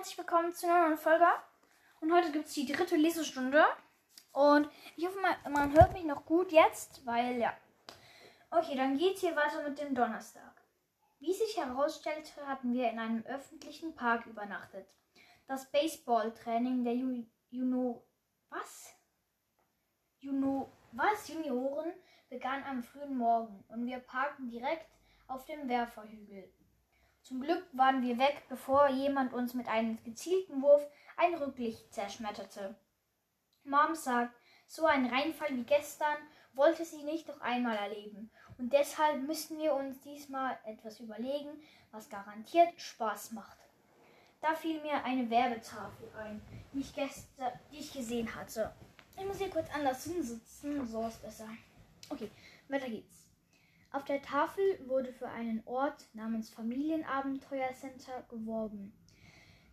herzlich willkommen zu einer neuen Folge. Und heute gibt es die dritte Lesestunde. Und ich hoffe, man, hört mich noch gut jetzt, weil ja. Okay, dann geht's hier weiter mit dem Donnerstag. Wie sich herausstellte, hatten wir in einem öffentlichen Park übernachtet. Das Baseballtraining der Ju Juno was? Juno was Junioren begann am frühen Morgen und wir parkten direkt auf dem Werferhügel. Zum Glück waren wir weg, bevor jemand uns mit einem gezielten Wurf ein Rücklicht zerschmetterte. Mom sagt, so ein Reinfall wie gestern wollte sie nicht noch einmal erleben. Und deshalb müssen wir uns diesmal etwas überlegen, was garantiert Spaß macht. Da fiel mir eine Werbetafel ein, die ich, gestern, die ich gesehen hatte. Ich muss hier kurz anders hinsitzen, so ist besser. Okay, weiter geht's. Auf der Tafel wurde für einen Ort namens Familienabenteuercenter geworben.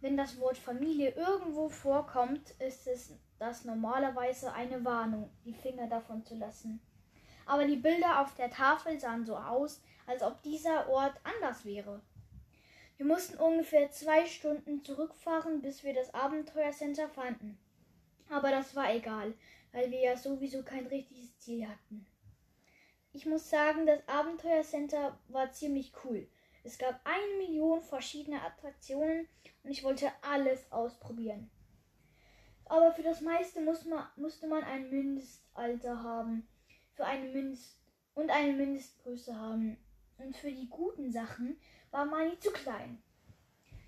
Wenn das Wort Familie irgendwo vorkommt, ist es das normalerweise eine Warnung, die Finger davon zu lassen. Aber die Bilder auf der Tafel sahen so aus, als ob dieser Ort anders wäre. Wir mussten ungefähr zwei Stunden zurückfahren, bis wir das Abenteuercenter fanden. Aber das war egal, weil wir ja sowieso kein richtiges Ziel hatten. Ich muss sagen, das Abenteuercenter war ziemlich cool. Es gab eine Million verschiedene Attraktionen und ich wollte alles ausprobieren. Aber für das meiste muss man, musste man ein Mindestalter haben für eine Mindest und eine Mindestgröße haben. Und für die guten Sachen war Mani zu klein.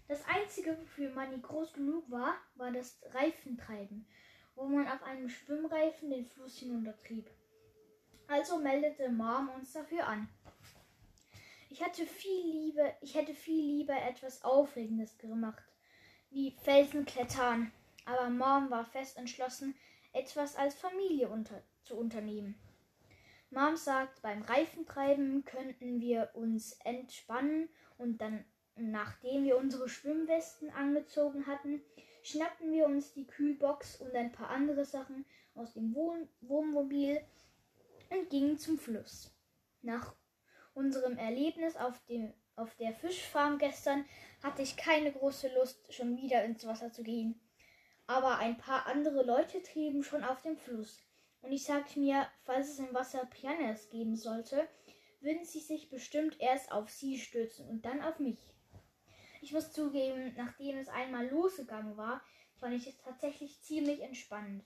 Das einzige, wofür Mani groß genug war, war das Reifentreiben, wo man auf einem Schwimmreifen den Fluss hinuntertrieb. Also meldete Mom uns dafür an. Ich hatte viel lieber, ich hätte viel lieber etwas Aufregendes gemacht, wie Felsen klettern. Aber Mom war fest entschlossen, etwas als Familie unter, zu unternehmen. Mom sagt, beim Reifentreiben könnten wir uns entspannen und dann, nachdem wir unsere Schwimmwesten angezogen hatten, schnappten wir uns die Kühlbox und ein paar andere Sachen aus dem Wohn Wohnmobil und gingen zum Fluss. Nach unserem Erlebnis auf, dem, auf der Fischfarm gestern hatte ich keine große Lust, schon wieder ins Wasser zu gehen. Aber ein paar andere Leute trieben schon auf dem Fluss. Und ich sagte mir, falls es im Wasser Pianas geben sollte, würden sie sich bestimmt erst auf sie stürzen und dann auf mich. Ich muss zugeben, nachdem es einmal losgegangen war, fand ich es tatsächlich ziemlich entspannend.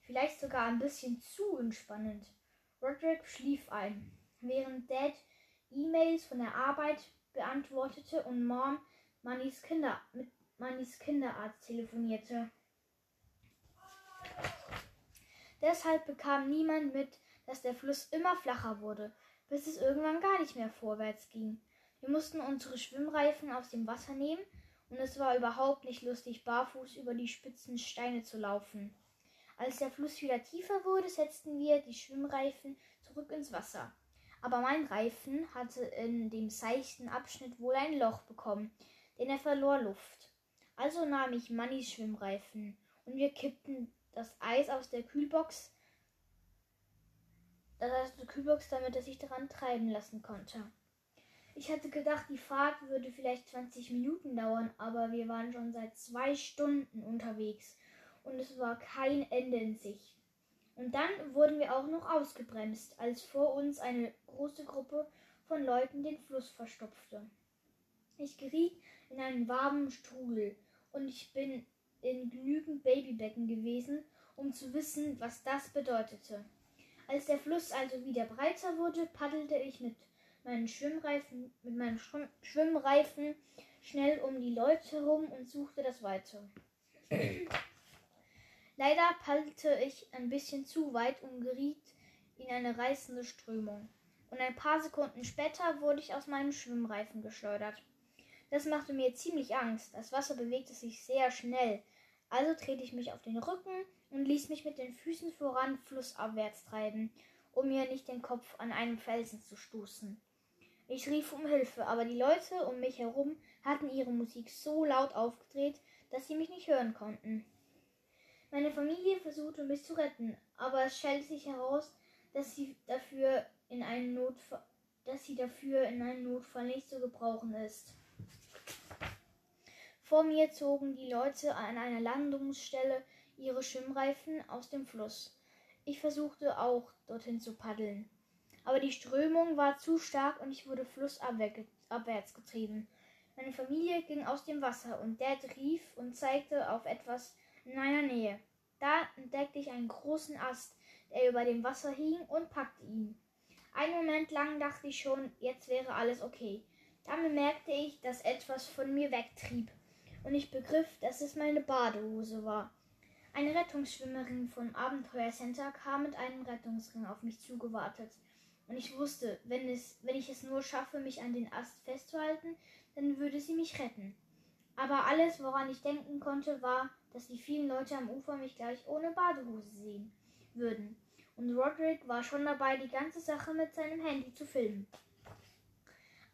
Vielleicht sogar ein bisschen zu entspannend. Roderick schlief ein, während Dad E-Mails von der Arbeit beantwortete und Mom Mannys Kinder mit Mannys Kinderarzt telefonierte. Deshalb bekam niemand mit, dass der Fluss immer flacher wurde, bis es irgendwann gar nicht mehr vorwärts ging. Wir mussten unsere Schwimmreifen aus dem Wasser nehmen und es war überhaupt nicht lustig, barfuß über die spitzen Steine zu laufen. Als der Fluss wieder tiefer wurde, setzten wir die Schwimmreifen zurück ins Wasser. Aber mein Reifen hatte in dem seichten Abschnitt wohl ein Loch bekommen, denn er verlor Luft. Also nahm ich Mannys Schwimmreifen und wir kippten das Eis aus der Kühlbox, das heißt die Kühlbox, damit er sich daran treiben lassen konnte. Ich hatte gedacht, die Fahrt würde vielleicht 20 Minuten dauern, aber wir waren schon seit zwei Stunden unterwegs und es war kein Ende in sich. Und dann wurden wir auch noch ausgebremst, als vor uns eine große Gruppe von Leuten den Fluss verstopfte. Ich geriet in einen warmen Strudel und ich bin in genügend Babybecken gewesen, um zu wissen, was das bedeutete. Als der Fluss also wieder breiter wurde, paddelte ich mit meinen Schwimmreifen, mit meinen Schwimmreifen schnell um die Leute herum und suchte das Weite. Leider paddelte ich ein bisschen zu weit und geriet in eine reißende Strömung. Und ein paar Sekunden später wurde ich aus meinem Schwimmreifen geschleudert. Das machte mir ziemlich Angst. Das Wasser bewegte sich sehr schnell. Also drehte ich mich auf den Rücken und ließ mich mit den Füßen voran flussabwärts treiben, um mir nicht den Kopf an einem Felsen zu stoßen. Ich rief um Hilfe, aber die Leute um mich herum hatten ihre Musik so laut aufgedreht, dass sie mich nicht hören konnten. Meine Familie versuchte mich zu retten, aber es stellte sich heraus, dass sie dafür in einen Notfall, dass sie dafür in einem Notfall nicht zu gebrauchen ist. Vor mir zogen die Leute an einer Landungsstelle ihre Schwimmreifen aus dem Fluss. Ich versuchte auch dorthin zu paddeln. Aber die Strömung war zu stark und ich wurde flussabwärts getrieben. Meine Familie ging aus dem Wasser und Dad rief und zeigte auf etwas in meiner Nähe. Da entdeckte ich einen großen Ast, der über dem Wasser hing und packte ihn. Einen Moment lang dachte ich schon, jetzt wäre alles okay. Dann bemerkte ich, dass etwas von mir wegtrieb und ich begriff, dass es meine Badehose war. Eine Rettungsschwimmerin vom Abenteuercenter kam mit einem Rettungsring auf mich zugewartet. Und ich wusste, wenn, es, wenn ich es nur schaffe, mich an den Ast festzuhalten, dann würde sie mich retten. Aber alles, woran ich denken konnte, war, dass die vielen Leute am Ufer mich gleich ohne Badehose sehen würden. Und Roderick war schon dabei, die ganze Sache mit seinem Handy zu filmen.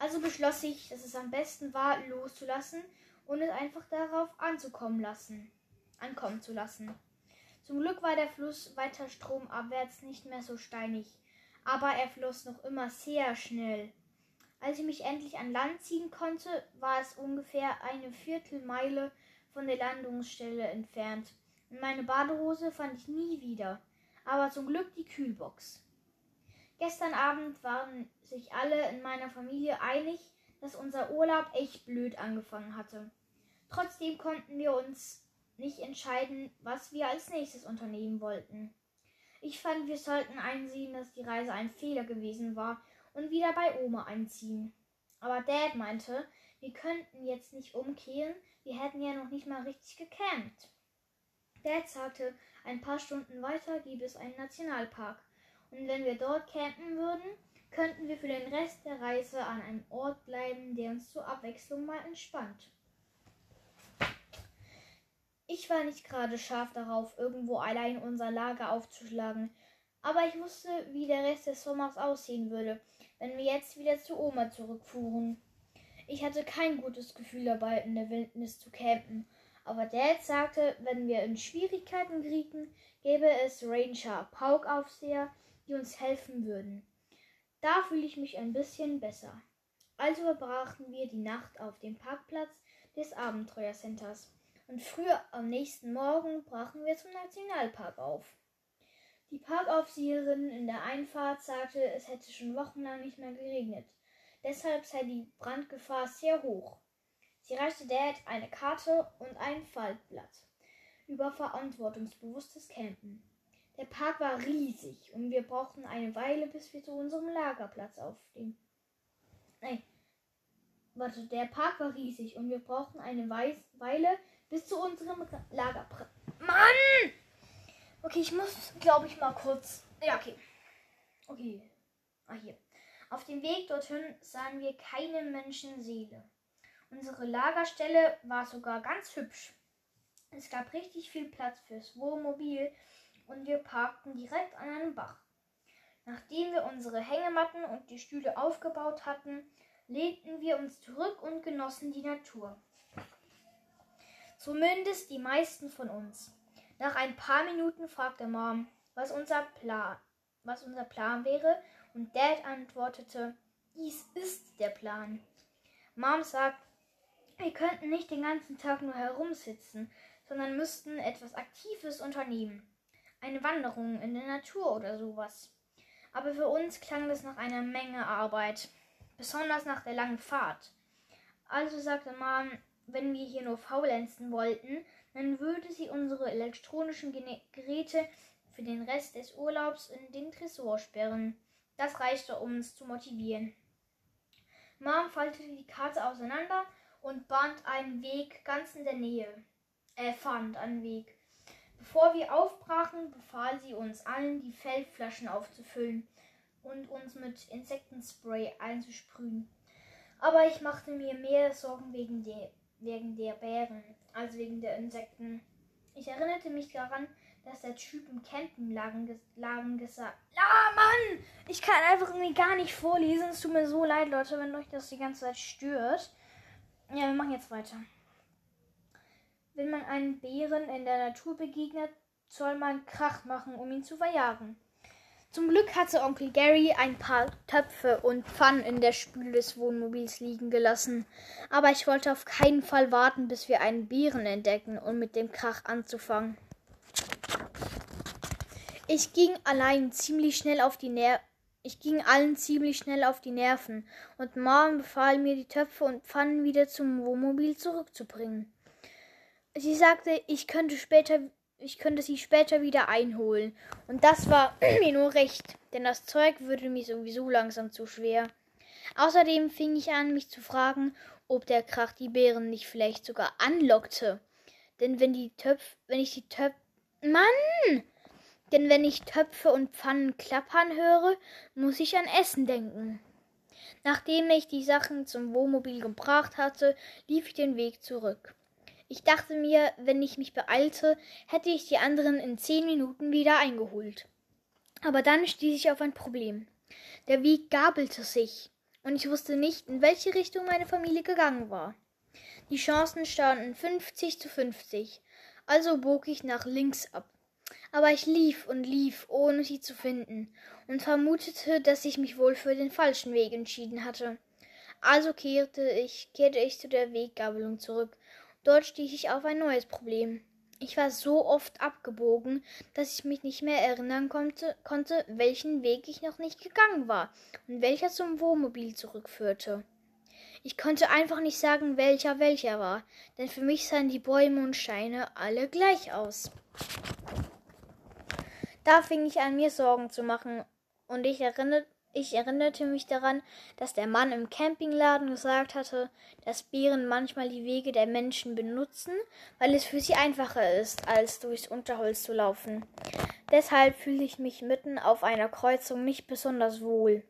Also beschloss ich, dass es am besten war, loszulassen und es einfach darauf anzukommen lassen, ankommen zu lassen. Zum Glück war der Fluss weiter stromabwärts nicht mehr so steinig, aber er floss noch immer sehr schnell. Als ich mich endlich an Land ziehen konnte, war es ungefähr eine Viertelmeile von der Landungsstelle entfernt. Und meine Badehose fand ich nie wieder. Aber zum Glück die Kühlbox. Gestern Abend waren sich alle in meiner Familie einig, dass unser Urlaub echt blöd angefangen hatte. Trotzdem konnten wir uns nicht entscheiden, was wir als nächstes unternehmen wollten. Ich fand, wir sollten einsehen, dass die Reise ein Fehler gewesen war und wieder bei Oma einziehen. Aber Dad meinte, wir könnten jetzt nicht umkehren, wir hätten ja noch nicht mal richtig gecampt. Dad sagte, ein paar Stunden weiter gibt es einen Nationalpark. Und wenn wir dort campen würden, könnten wir für den Rest der Reise an einem Ort bleiben, der uns zur Abwechslung mal entspannt. Ich war nicht gerade scharf darauf, irgendwo allein unser Lager aufzuschlagen, aber ich wusste, wie der Rest des Sommers aussehen würde, wenn wir jetzt wieder zu Oma zurückfuhren. Ich hatte kein gutes Gefühl dabei, in der Wildnis zu campen, aber Dad sagte, wenn wir in Schwierigkeiten gerieten, gäbe es Ranger, Paukaufseher, die uns helfen würden. Da fühle ich mich ein bisschen besser. Also verbrachten wir die Nacht auf dem Parkplatz des Abenteuercenters und früh am nächsten Morgen brachen wir zum Nationalpark auf. Die Parkaufseherin in der Einfahrt sagte, es hätte schon wochenlang nicht mehr geregnet. Deshalb sei die Brandgefahr sehr hoch. Sie reichte Dad eine Karte und ein Faltblatt über verantwortungsbewusstes Campen. Der Park war riesig und wir brauchten eine Weile, bis wir zu unserem Lagerplatz auf dem. Nein. Warte, der Park war riesig und wir brauchten eine Weile bis zu unserem Lagerplatz. Mann! Okay, ich muss, glaube ich, mal kurz. Ja, okay. Okay. Ah, hier. Auf dem Weg dorthin sahen wir keine Menschenseele. Unsere Lagerstelle war sogar ganz hübsch. Es gab richtig viel Platz fürs Wohnmobil und wir parkten direkt an einem Bach. Nachdem wir unsere Hängematten und die Stühle aufgebaut hatten, lehnten wir uns zurück und genossen die Natur. Zumindest die meisten von uns. Nach ein paar Minuten fragte Mom, was unser Plan, was unser Plan wäre, und Dad antwortete, dies ist der Plan. Mom sagt, wir könnten nicht den ganzen Tag nur herumsitzen, sondern müssten etwas Aktives unternehmen. Eine Wanderung in der Natur oder sowas. Aber für uns klang das nach einer Menge Arbeit, besonders nach der langen Fahrt. Also sagte Mom, wenn wir hier nur faulenzen wollten, dann würde sie unsere elektronischen Geräte für den Rest des Urlaubs in den Tresor sperren. Das reichte, um uns zu motivieren. Mom faltete die Karte auseinander und band einen Weg ganz in der Nähe. Er fand einen Weg. Bevor wir aufbrachen, befahl sie uns allen, die Feldflaschen aufzufüllen und uns mit Insektenspray einzusprühen. Aber ich machte mir mehr Sorgen wegen der, wegen der Bären als wegen der Insekten. Ich erinnerte mich daran, dass der Typ im Campingladen gesagt Ah, Mann! Ich kann einfach irgendwie gar nicht vorlesen. Es tut mir so leid, Leute, wenn euch das die ganze Zeit stört. Ja, wir machen jetzt weiter. Wenn man einen Bären in der Natur begegnet, soll man Krach machen, um ihn zu verjagen. Zum Glück hatte Onkel Gary ein paar Töpfe und Pfannen in der Spüle des Wohnmobils liegen gelassen. Aber ich wollte auf keinen Fall warten, bis wir einen Bären entdecken, um mit dem Krach anzufangen. Ich ging allein ziemlich schnell auf die Ner ich ging allen ziemlich schnell auf die Nerven, und Mom befahl mir, die Töpfe und Pfannen wieder zum Wohnmobil zurückzubringen. Sie sagte, ich könnte später ich könnte sie später wieder einholen. Und das war mir nur recht, denn das Zeug würde mir sowieso langsam zu schwer. Außerdem fing ich an, mich zu fragen, ob der Krach die Bären nicht vielleicht sogar anlockte. Denn wenn die Töpfe, wenn ich die Töpfe, Mann! Denn wenn ich Töpfe und Pfannen klappern höre, muss ich an Essen denken. Nachdem ich die Sachen zum Wohnmobil gebracht hatte, lief ich den Weg zurück. Ich dachte mir, wenn ich mich beeilte, hätte ich die anderen in zehn Minuten wieder eingeholt. Aber dann stieß ich auf ein Problem. Der Weg gabelte sich, und ich wusste nicht, in welche Richtung meine Familie gegangen war. Die Chancen standen 50 zu 50, also bog ich nach links ab. Aber ich lief und lief, ohne sie zu finden, und vermutete, dass ich mich wohl für den falschen Weg entschieden hatte. Also kehrte ich, kehrte ich zu der Weggabelung zurück Dort stieß ich auf ein neues Problem. Ich war so oft abgebogen, dass ich mich nicht mehr erinnern konnte, konnte, welchen Weg ich noch nicht gegangen war und welcher zum Wohnmobil zurückführte. Ich konnte einfach nicht sagen, welcher welcher war, denn für mich sahen die Bäume und Steine alle gleich aus. Da fing ich an, mir Sorgen zu machen, und ich erinnerte ich erinnerte mich daran, dass der Mann im Campingladen gesagt hatte, dass Bären manchmal die Wege der Menschen benutzen, weil es für sie einfacher ist, als durchs Unterholz zu laufen. Deshalb fühle ich mich mitten auf einer Kreuzung nicht besonders wohl.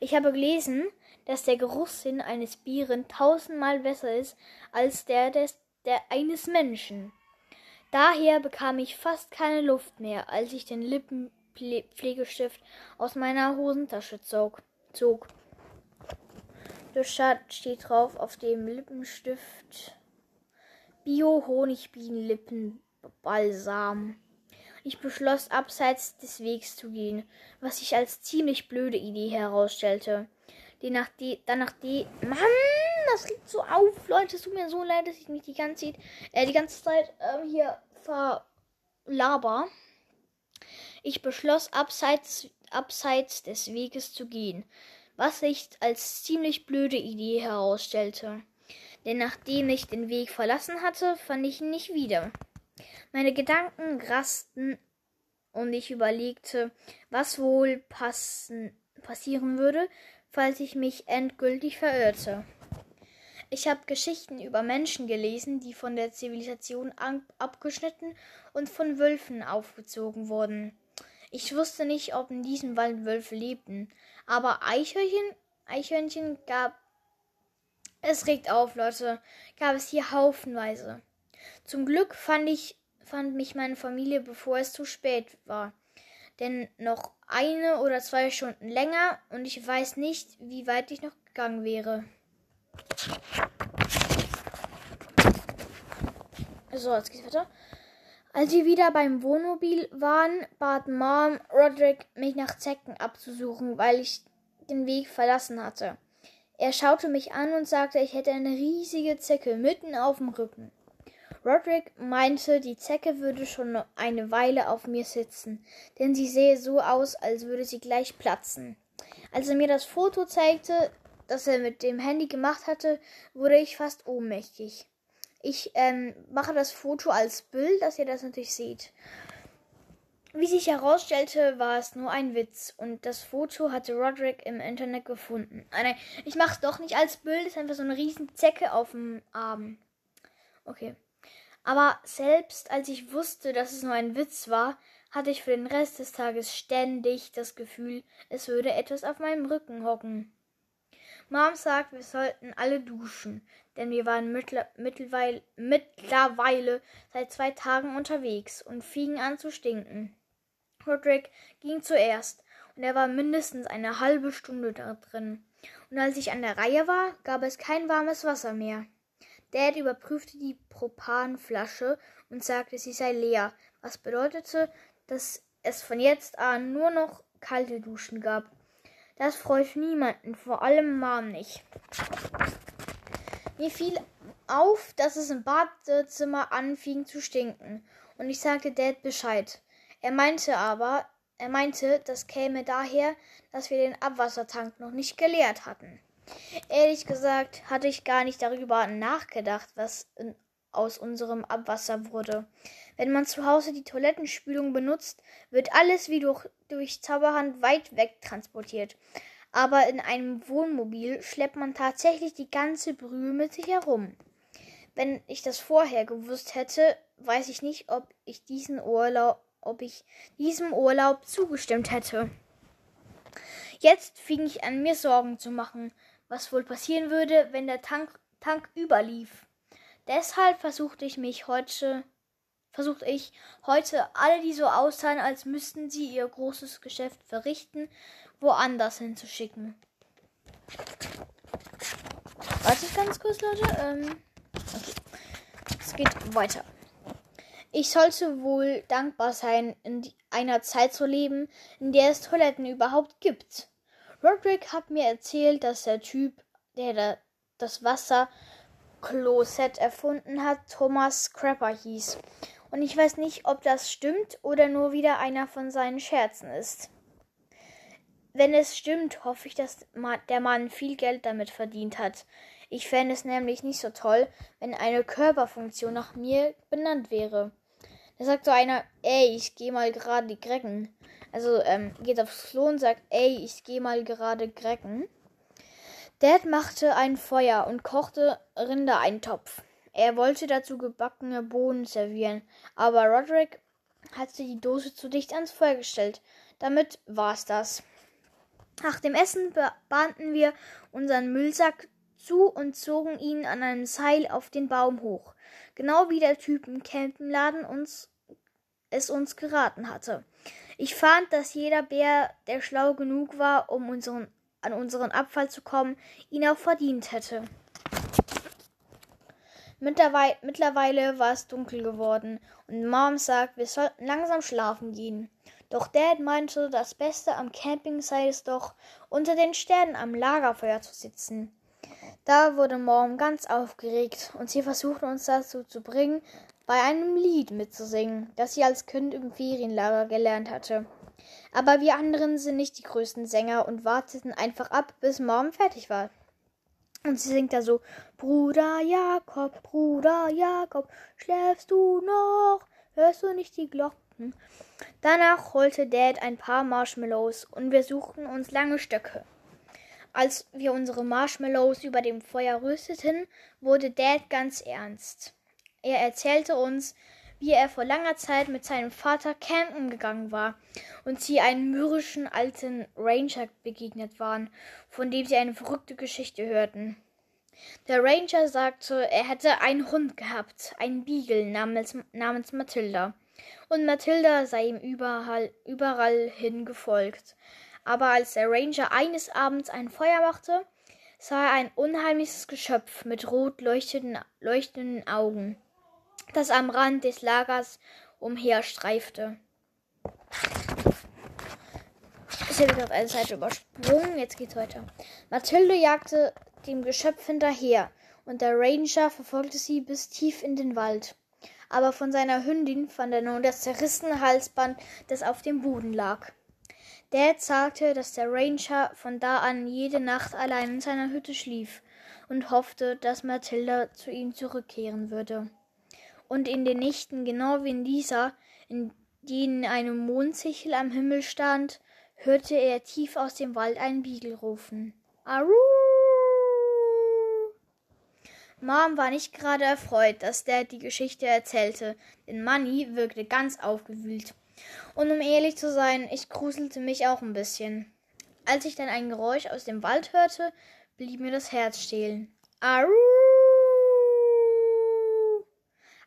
Ich habe gelesen, dass der Geruchssinn eines Bären tausendmal besser ist als der des der eines Menschen. Daher bekam ich fast keine Luft mehr, als ich den Lippen Pflegestift aus meiner Hosentasche zog. zog. Dort steht drauf auf dem Lippenstift Bio Honigbienenlippenbalsam. Ich beschloss, abseits des Wegs zu gehen, was sich als ziemlich blöde Idee herausstellte. Die nach die, dann nach die. Mann, das regt so auf, Leute. Es tut mir so leid, dass ich mich die ganze Zeit, äh, die ganze Zeit äh, hier verlaber. Ich beschloss, abseits, abseits des Weges zu gehen, was sich als ziemlich blöde Idee herausstellte. Denn nachdem ich den Weg verlassen hatte, fand ich ihn nicht wieder. Meine Gedanken rasten und ich überlegte, was wohl passen, passieren würde, falls ich mich endgültig verirrte. Ich habe Geschichten über Menschen gelesen, die von der Zivilisation abgeschnitten und von Wölfen aufgezogen wurden. Ich wusste nicht, ob in diesem Wald Wölfe lebten, aber Eichhörnchen, Eichhörnchen gab es regt auf, Leute, gab es hier haufenweise. Zum Glück fand ich fand mich meine Familie, bevor es zu spät war. Denn noch eine oder zwei Stunden länger und ich weiß nicht, wie weit ich noch gegangen wäre. So, jetzt geht's weiter. Als wir wieder beim Wohnmobil waren, bat Mom Roderick, mich nach Zecken abzusuchen, weil ich den Weg verlassen hatte. Er schaute mich an und sagte, ich hätte eine riesige Zecke mitten auf dem Rücken. Roderick meinte, die Zecke würde schon eine Weile auf mir sitzen, denn sie sähe so aus, als würde sie gleich platzen. Als er mir das Foto zeigte, das er mit dem Handy gemacht hatte, wurde ich fast ohnmächtig. Ich ähm, mache das Foto als Bild, dass ihr das natürlich seht. Wie sich herausstellte, war es nur ein Witz und das Foto hatte Roderick im Internet gefunden. Ah, nein, ich mache es doch nicht als Bild, es ist einfach so eine riesen Zecke auf dem Arm. Okay. Aber selbst als ich wusste, dass es nur ein Witz war, hatte ich für den Rest des Tages ständig das Gefühl, es würde etwas auf meinem Rücken hocken. Mom sagt, wir sollten alle duschen, denn wir waren mittlerweile, mittlerweile seit zwei Tagen unterwegs und fingen an zu stinken. Roderick ging zuerst, und er war mindestens eine halbe Stunde da drin. Und als ich an der Reihe war, gab es kein warmes Wasser mehr. Dad überprüfte die Propanflasche und sagte, sie sei leer, was bedeutete, dass es von jetzt an nur noch kalte Duschen gab. Das freut niemanden, vor allem Mom nicht. Mir fiel auf, dass es im Badezimmer anfing zu stinken, und ich sagte Dad Bescheid. Er meinte aber, er meinte, das käme daher, dass wir den Abwassertank noch nicht geleert hatten. Ehrlich gesagt hatte ich gar nicht darüber nachgedacht, was in, aus unserem Abwasser wurde. Wenn man zu Hause die Toilettenspülung benutzt, wird alles wie durch, durch Zauberhand weit weg transportiert. Aber in einem Wohnmobil schleppt man tatsächlich die ganze Brühe mit sich herum. Wenn ich das vorher gewusst hätte, weiß ich nicht, ob ich diesen Urlaub, ob ich diesem Urlaub zugestimmt hätte. Jetzt fing ich an, mir Sorgen zu machen, was wohl passieren würde, wenn der Tank, Tank überlief. Deshalb versuchte ich mich heute, versuchte ich heute alle, die so aussahen, als müssten sie ihr großes Geschäft verrichten, woanders hinzuschicken. Warte ganz kurz, Leute. Ähm, okay. Es geht weiter. Ich sollte wohl dankbar sein, in einer Zeit zu leben, in der es Toiletten überhaupt gibt. Roderick hat mir erzählt, dass der Typ, der das Wasser Klosett erfunden hat, Thomas Scrapper hieß. Und ich weiß nicht, ob das stimmt oder nur wieder einer von seinen Scherzen ist. Wenn es stimmt, hoffe ich, dass der Mann viel Geld damit verdient hat. Ich fände es nämlich nicht so toll, wenn eine Körperfunktion nach mir benannt wäre. Da sagt so einer, ey, ich geh mal gerade grecken. Also, ähm, geht aufs Klo und sagt, ey, ich geh mal gerade grecken. Dad machte ein Feuer und kochte Rindereintopf. Er wollte dazu gebackene Bohnen servieren, aber Roderick hatte die Dose zu dicht ans Feuer gestellt. Damit war's das. Nach dem Essen bahnten wir unseren Müllsack zu und zogen ihn an einem Seil auf den Baum hoch, genau wie der Typ im Campenladen uns es uns geraten hatte. Ich fand, dass jeder Bär, der schlau genug war, um unseren an unseren Abfall zu kommen, ihn auch verdient hätte. Mittlerweile, mittlerweile war es dunkel geworden und Mom sagt, wir sollten langsam schlafen gehen. Doch Dad meinte, das Beste am Camping sei es doch, unter den Sternen am Lagerfeuer zu sitzen. Da wurde Mom ganz aufgeregt und sie versuchte uns dazu zu bringen, bei einem Lied mitzusingen, das sie als Kind im Ferienlager gelernt hatte. Aber wir anderen sind nicht die größten Sänger und warteten einfach ab, bis Mom fertig war. Und sie singt da so, Bruder Jakob, Bruder Jakob, schläfst du noch? Hörst du nicht die Glocken? Danach holte Dad ein paar Marshmallows und wir suchten uns lange Stöcke. Als wir unsere Marshmallows über dem Feuer rösteten, wurde Dad ganz ernst. Er erzählte uns, wie er vor langer Zeit mit seinem Vater campen gegangen war und sie einem mürrischen alten Ranger begegnet waren, von dem sie eine verrückte Geschichte hörten. Der Ranger sagte, er hätte einen Hund gehabt, einen Beagle namens, namens Matilda, und Matilda sei ihm überall, überall hin gefolgt. Aber als der Ranger eines Abends ein Feuer machte, sah er ein unheimliches Geschöpf mit rot leuchtenden, leuchtenden Augen das am Rand des Lagers umherstreifte. Ich habe gerade eine Seite übersprungen, jetzt geht's weiter. Mathilde jagte dem Geschöpf hinterher und der Ranger verfolgte sie bis tief in den Wald. Aber von seiner Hündin fand er nun das zerrissene Halsband, das auf dem Boden lag. Dad sagte, dass der Ranger von da an jede Nacht allein in seiner Hütte schlief und hoffte, dass Mathilda zu ihm zurückkehren würde und in den Nächten, genau wie in dieser, in denen eine Mondsichel am Himmel stand, hörte er tief aus dem Wald einen Beagle rufen. Aru! Mom war nicht gerade erfreut, dass Dad die Geschichte erzählte, denn Manny wirkte ganz aufgewühlt. Und um ehrlich zu sein, ich gruselte mich auch ein bisschen. Als ich dann ein Geräusch aus dem Wald hörte, blieb mir das Herz stehlen. Aru!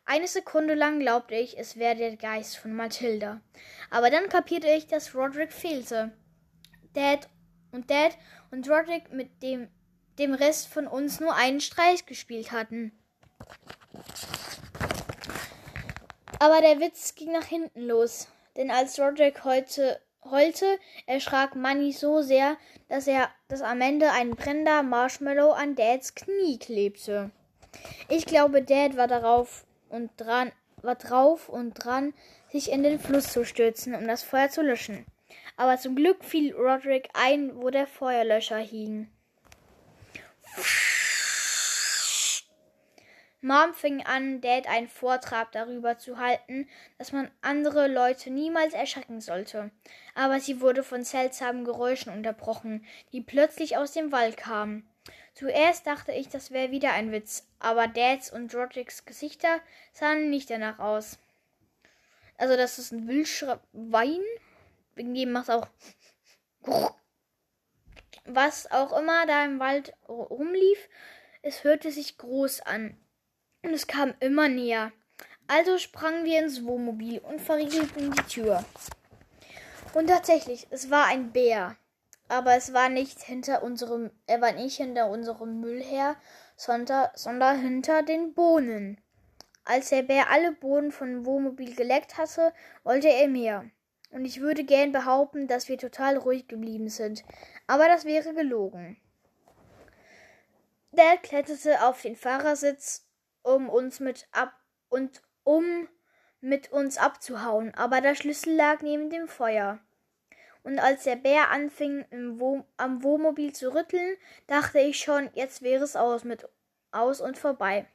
Eine Sekunde lang glaubte ich, es wäre der Geist von Mathilda. Aber dann kapierte ich, dass Roderick fehlte. Dad und Dad und Roderick mit dem, dem Rest von uns nur einen Streich gespielt hatten. Aber der Witz ging nach hinten los. Denn als Roderick heute, Holte, erschrak Manny so sehr, dass er, dass am Ende ein brennender Marshmallow an Dads Knie klebte. Ich glaube, Dad war darauf und dran, war drauf und dran, sich in den Fluss zu stürzen, um das Feuer zu löschen. Aber zum Glück fiel Roderick ein, wo der Feuerlöscher hing. Mom fing an, Dad einen Vortrag darüber zu halten, dass man andere Leute niemals erschrecken sollte. Aber sie wurde von seltsamen Geräuschen unterbrochen, die plötzlich aus dem Wald kamen. Zuerst dachte ich, das wäre wieder ein Witz, aber Dads und Rodricks Gesichter sahen nicht danach aus. Also, das ist ein Wildschwein. Wegen dem macht auch. Was auch immer da im Wald rumlief, es hörte sich groß an. Und es kam immer näher. Also sprangen wir ins Wohnmobil und verriegelten die Tür. Und tatsächlich, es war ein Bär. Aber es war nicht hinter unserem, er war nicht hinter unserem Müll her, sondern, sondern hinter den Bohnen. Als der Bär alle Bohnen von Wohnmobil geleckt hatte, wollte er mehr. Und ich würde gern behaupten, dass wir total ruhig geblieben sind. Aber das wäre gelogen. Dad kletterte auf den Fahrersitz, um uns mit ab und um mit uns abzuhauen, aber der Schlüssel lag neben dem Feuer. Und als der Bär anfing, Woh am Wohnmobil zu rütteln, dachte ich schon, jetzt wäre es aus mit aus und vorbei.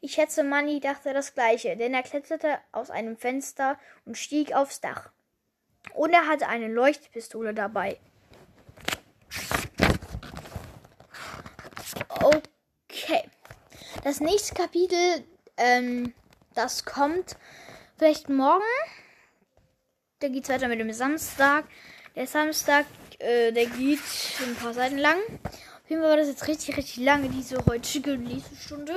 Ich schätze, Manny dachte das gleiche, denn er kletterte aus einem Fenster und stieg aufs Dach. Und er hatte eine Leuchtpistole dabei. Okay. Das nächste Kapitel, ähm, das kommt vielleicht morgen. Da geht es weiter mit dem Samstag. Der Samstag, äh, der geht ein paar Seiten lang. Auf jeden Fall war das jetzt richtig, richtig lange, diese heutige Lesestunde.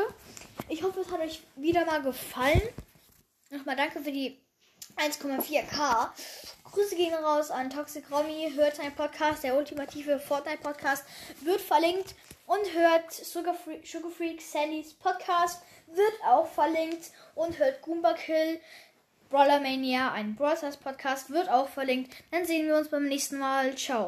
Ich hoffe, es hat euch wieder mal gefallen. Nochmal danke für die 1,4k. Grüße gehen raus an Toxic Romy. Hört sein Podcast, der ultimative Fortnite Podcast, wird verlinkt. Und hört Sugar, Free Sugar Freak Sandys Podcast, wird auch verlinkt. Und hört Goomba Kill. Brawler Mania, ein Brawl Podcast, wird auch verlinkt. Dann sehen wir uns beim nächsten Mal. Ciao.